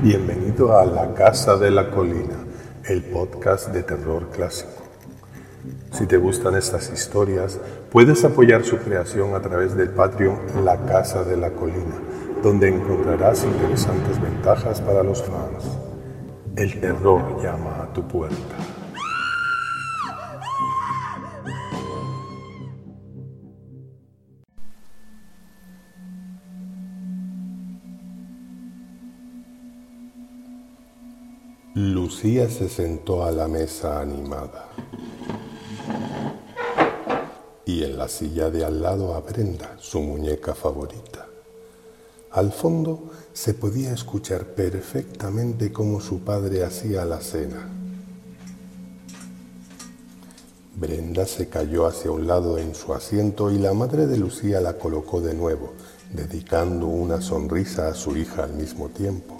Bienvenido a La Casa de la Colina, el podcast de terror clásico. Si te gustan estas historias, puedes apoyar su creación a través del Patreon La Casa de la Colina, donde encontrarás interesantes ventajas para los fans. El terror llama a tu puerta. Lucía se sentó a la mesa animada y en la silla de al lado a Brenda, su muñeca favorita. Al fondo se podía escuchar perfectamente cómo su padre hacía la cena. Brenda se cayó hacia un lado en su asiento y la madre de Lucía la colocó de nuevo, dedicando una sonrisa a su hija al mismo tiempo.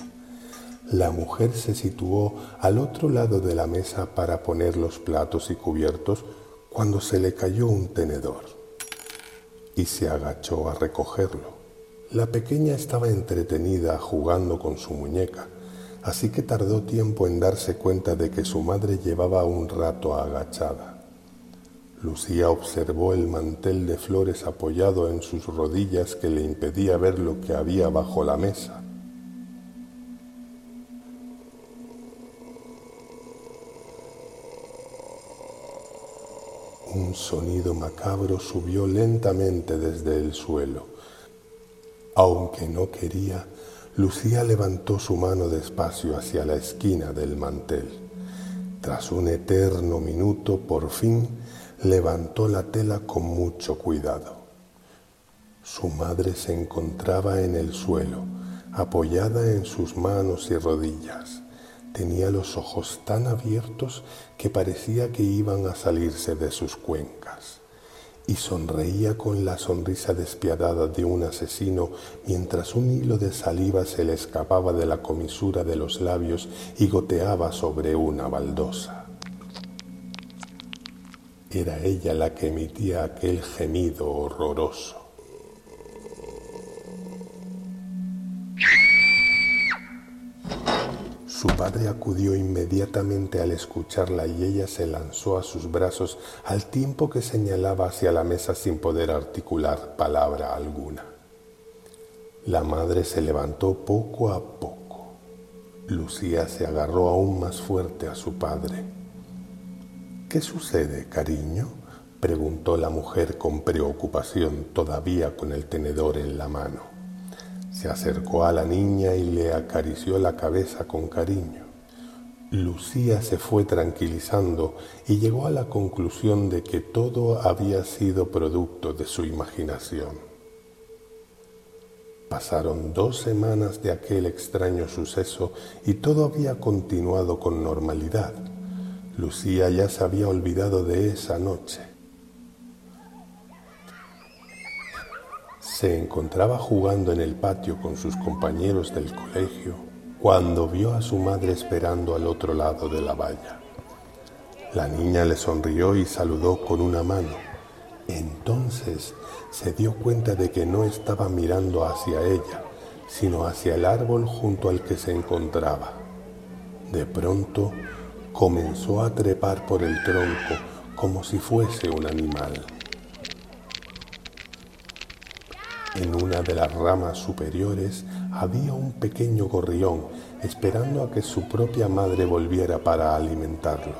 La mujer se situó al otro lado de la mesa para poner los platos y cubiertos cuando se le cayó un tenedor y se agachó a recogerlo. La pequeña estaba entretenida jugando con su muñeca, así que tardó tiempo en darse cuenta de que su madre llevaba un rato agachada. Lucía observó el mantel de flores apoyado en sus rodillas que le impedía ver lo que había bajo la mesa. Un sonido macabro subió lentamente desde el suelo. Aunque no quería, Lucía levantó su mano despacio hacia la esquina del mantel. Tras un eterno minuto, por fin, levantó la tela con mucho cuidado. Su madre se encontraba en el suelo, apoyada en sus manos y rodillas. Tenía los ojos tan abiertos que parecía que iban a salirse de sus cuencas y sonreía con la sonrisa despiadada de un asesino mientras un hilo de saliva se le escapaba de la comisura de los labios y goteaba sobre una baldosa. Era ella la que emitía aquel gemido horroroso. Su padre acudió inmediatamente al escucharla y ella se lanzó a sus brazos al tiempo que señalaba hacia la mesa sin poder articular palabra alguna. La madre se levantó poco a poco. Lucía se agarró aún más fuerte a su padre. ¿Qué sucede, cariño? preguntó la mujer con preocupación, todavía con el tenedor en la mano. Se acercó a la niña y le acarició la cabeza con cariño. Lucía se fue tranquilizando y llegó a la conclusión de que todo había sido producto de su imaginación. Pasaron dos semanas de aquel extraño suceso y todo había continuado con normalidad. Lucía ya se había olvidado de esa noche. Se encontraba jugando en el patio con sus compañeros del colegio cuando vio a su madre esperando al otro lado de la valla. La niña le sonrió y saludó con una mano. Entonces se dio cuenta de que no estaba mirando hacia ella, sino hacia el árbol junto al que se encontraba. De pronto comenzó a trepar por el tronco como si fuese un animal. En una de las ramas superiores había un pequeño gorrión esperando a que su propia madre volviera para alimentarlo.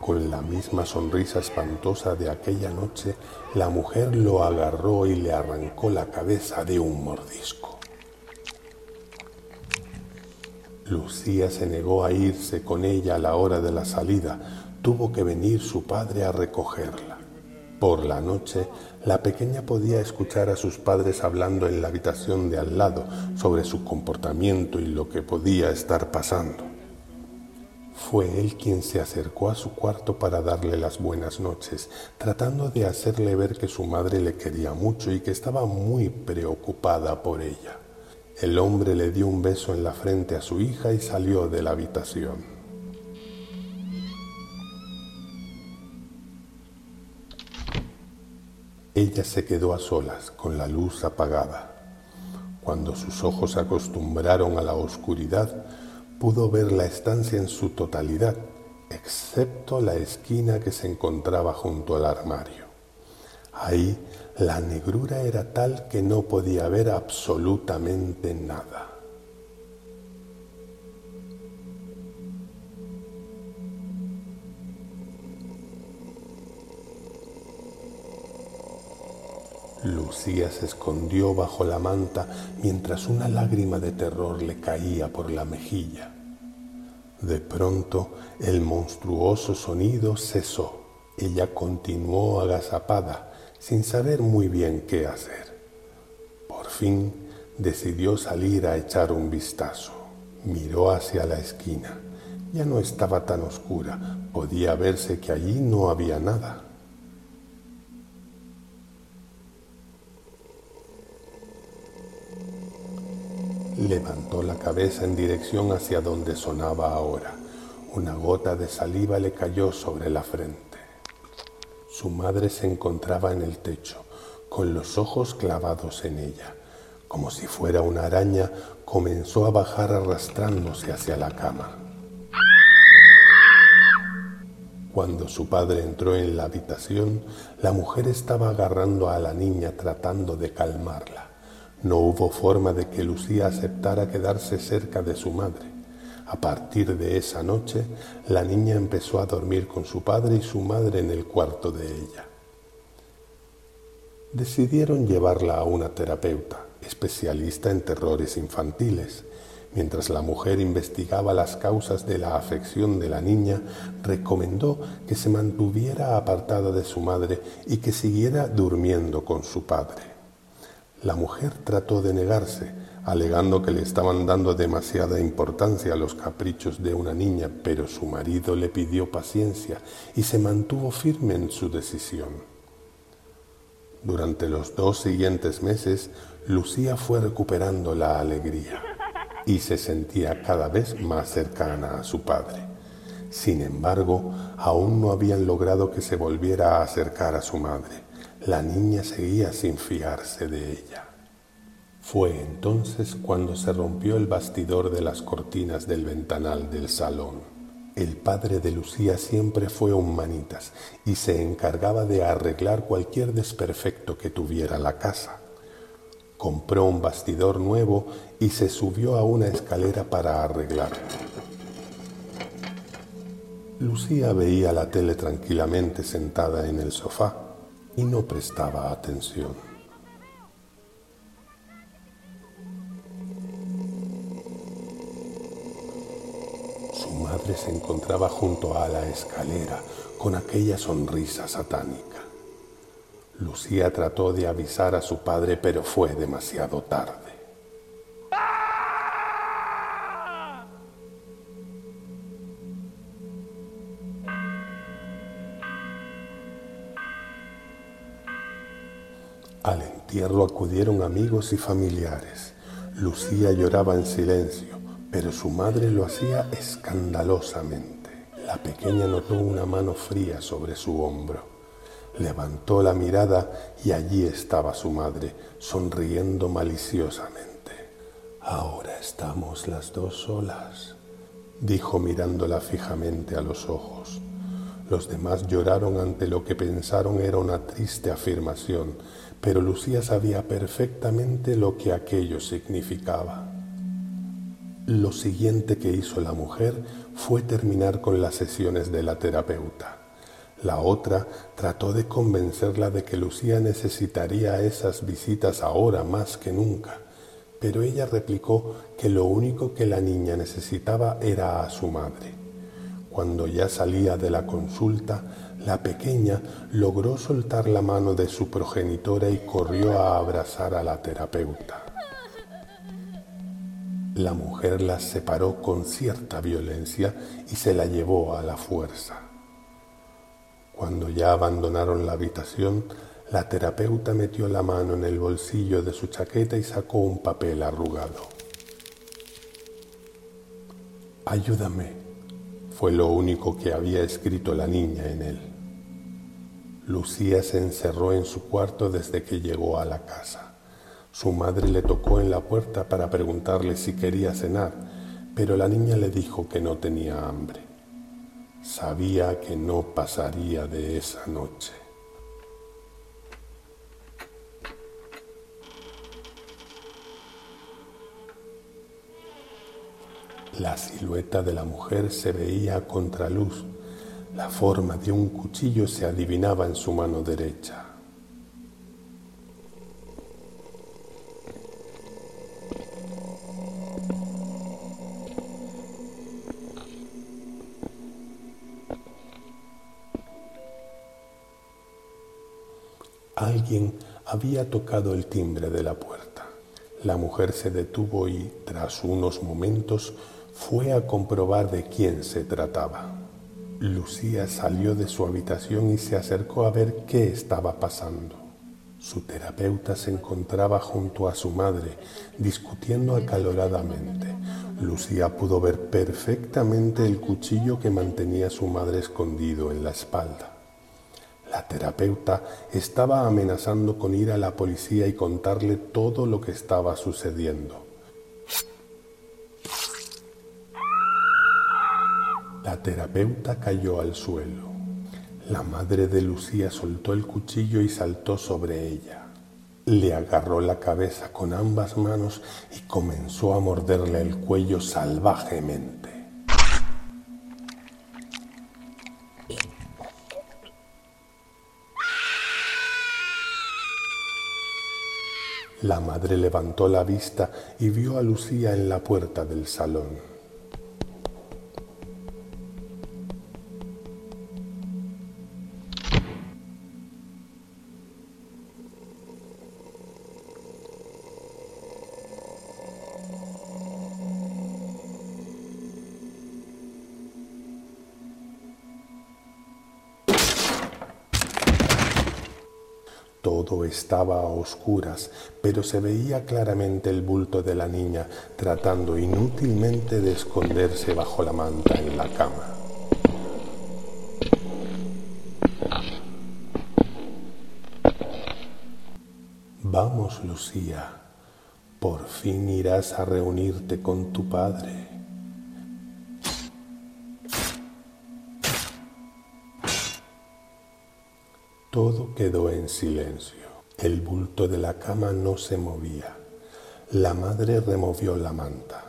Con la misma sonrisa espantosa de aquella noche, la mujer lo agarró y le arrancó la cabeza de un mordisco. Lucía se negó a irse con ella a la hora de la salida. Tuvo que venir su padre a recogerla. Por la noche, la pequeña podía escuchar a sus padres hablando en la habitación de al lado sobre su comportamiento y lo que podía estar pasando. Fue él quien se acercó a su cuarto para darle las buenas noches, tratando de hacerle ver que su madre le quería mucho y que estaba muy preocupada por ella. El hombre le dio un beso en la frente a su hija y salió de la habitación. Ella se quedó a solas, con la luz apagada. Cuando sus ojos se acostumbraron a la oscuridad, pudo ver la estancia en su totalidad, excepto la esquina que se encontraba junto al armario. Ahí la negrura era tal que no podía ver absolutamente nada. Lucía se escondió bajo la manta mientras una lágrima de terror le caía por la mejilla. De pronto el monstruoso sonido cesó. Ella continuó agazapada, sin saber muy bien qué hacer. Por fin decidió salir a echar un vistazo. Miró hacia la esquina. Ya no estaba tan oscura, podía verse que allí no había nada. Levantó la cabeza en dirección hacia donde sonaba ahora. Una gota de saliva le cayó sobre la frente. Su madre se encontraba en el techo, con los ojos clavados en ella. Como si fuera una araña, comenzó a bajar arrastrándose hacia la cama. Cuando su padre entró en la habitación, la mujer estaba agarrando a la niña tratando de calmarla. No hubo forma de que Lucía aceptara quedarse cerca de su madre. A partir de esa noche, la niña empezó a dormir con su padre y su madre en el cuarto de ella. Decidieron llevarla a una terapeuta, especialista en terrores infantiles. Mientras la mujer investigaba las causas de la afección de la niña, recomendó que se mantuviera apartada de su madre y que siguiera durmiendo con su padre. La mujer trató de negarse, alegando que le estaban dando demasiada importancia a los caprichos de una niña, pero su marido le pidió paciencia y se mantuvo firme en su decisión. Durante los dos siguientes meses, Lucía fue recuperando la alegría y se sentía cada vez más cercana a su padre. Sin embargo, aún no habían logrado que se volviera a acercar a su madre. La niña seguía sin fiarse de ella. Fue entonces cuando se rompió el bastidor de las cortinas del ventanal del salón. El padre de Lucía siempre fue un manitas y se encargaba de arreglar cualquier desperfecto que tuviera la casa. Compró un bastidor nuevo y se subió a una escalera para arreglarlo. Lucía veía la tele tranquilamente sentada en el sofá y no prestaba atención. Su madre se encontraba junto a la escalera con aquella sonrisa satánica. Lucía trató de avisar a su padre, pero fue demasiado tarde. Al entierro acudieron amigos y familiares. Lucía lloraba en silencio, pero su madre lo hacía escandalosamente. La pequeña notó una mano fría sobre su hombro. Levantó la mirada y allí estaba su madre, sonriendo maliciosamente. Ahora estamos las dos solas, dijo mirándola fijamente a los ojos. Los demás lloraron ante lo que pensaron era una triste afirmación, pero Lucía sabía perfectamente lo que aquello significaba. Lo siguiente que hizo la mujer fue terminar con las sesiones de la terapeuta. La otra trató de convencerla de que Lucía necesitaría esas visitas ahora más que nunca, pero ella replicó que lo único que la niña necesitaba era a su madre. Cuando ya salía de la consulta, la pequeña logró soltar la mano de su progenitora y corrió a abrazar a la terapeuta. La mujer la separó con cierta violencia y se la llevó a la fuerza. Cuando ya abandonaron la habitación, la terapeuta metió la mano en el bolsillo de su chaqueta y sacó un papel arrugado. Ayúdame, fue lo único que había escrito la niña en él. Lucía se encerró en su cuarto desde que llegó a la casa. Su madre le tocó en la puerta para preguntarle si quería cenar, pero la niña le dijo que no tenía hambre. Sabía que no pasaría de esa noche. La silueta de la mujer se veía a contraluz. La forma de un cuchillo se adivinaba en su mano derecha. Alguien había tocado el timbre de la puerta. La mujer se detuvo y, tras unos momentos, fue a comprobar de quién se trataba. Lucía salió de su habitación y se acercó a ver qué estaba pasando. Su terapeuta se encontraba junto a su madre, discutiendo acaloradamente. Lucía pudo ver perfectamente el cuchillo que mantenía su madre escondido en la espalda. La terapeuta estaba amenazando con ir a la policía y contarle todo lo que estaba sucediendo. La terapeuta cayó al suelo. La madre de Lucía soltó el cuchillo y saltó sobre ella. Le agarró la cabeza con ambas manos y comenzó a morderle el cuello salvajemente. La madre levantó la vista y vio a Lucía en la puerta del salón. Estaba a oscuras, pero se veía claramente el bulto de la niña tratando inútilmente de esconderse bajo la manta en la cama. Vamos, Lucía, por fin irás a reunirte con tu padre. Todo quedó en silencio. El bulto de la cama no se movía. La madre removió la manta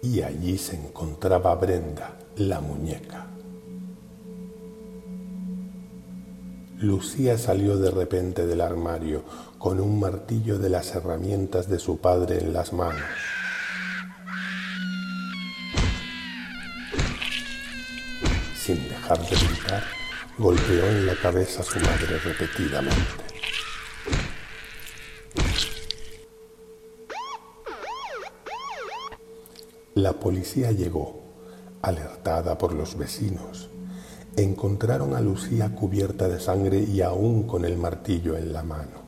y allí se encontraba Brenda, la muñeca. Lucía salió de repente del armario con un martillo de las herramientas de su padre en las manos. Sin dejar de gritar, golpeó en la cabeza a su madre repetidamente. La policía llegó, alertada por los vecinos. Encontraron a Lucía cubierta de sangre y aún con el martillo en la mano.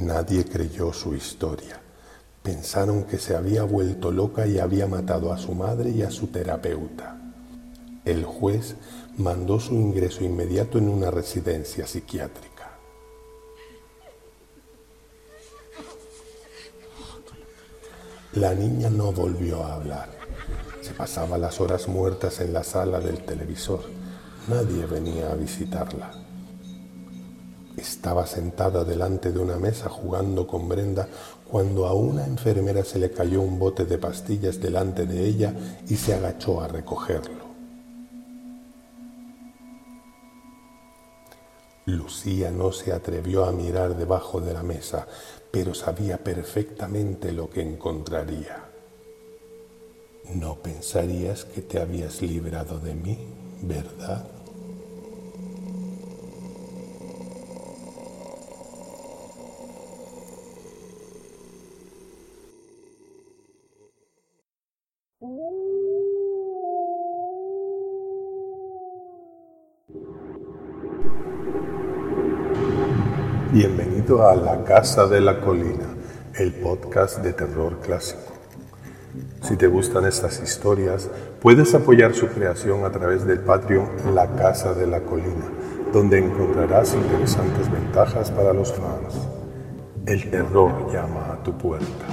Nadie creyó su historia. Pensaron que se había vuelto loca y había matado a su madre y a su terapeuta. El juez mandó su ingreso inmediato en una residencia psiquiátrica. La niña no volvió a hablar. Se pasaba las horas muertas en la sala del televisor. Nadie venía a visitarla. Estaba sentada delante de una mesa jugando con Brenda cuando a una enfermera se le cayó un bote de pastillas delante de ella y se agachó a recogerlo. Lucía no se atrevió a mirar debajo de la mesa, pero sabía perfectamente lo que encontraría. No pensarías que te habías librado de mí, ¿verdad? Bienvenido a La Casa de la Colina, el podcast de terror clásico. Si te gustan estas historias, puedes apoyar su creación a través del Patreon La Casa de la Colina. donde encontrarás interesantes ventajas para los fans. El terror llama a tu puerta.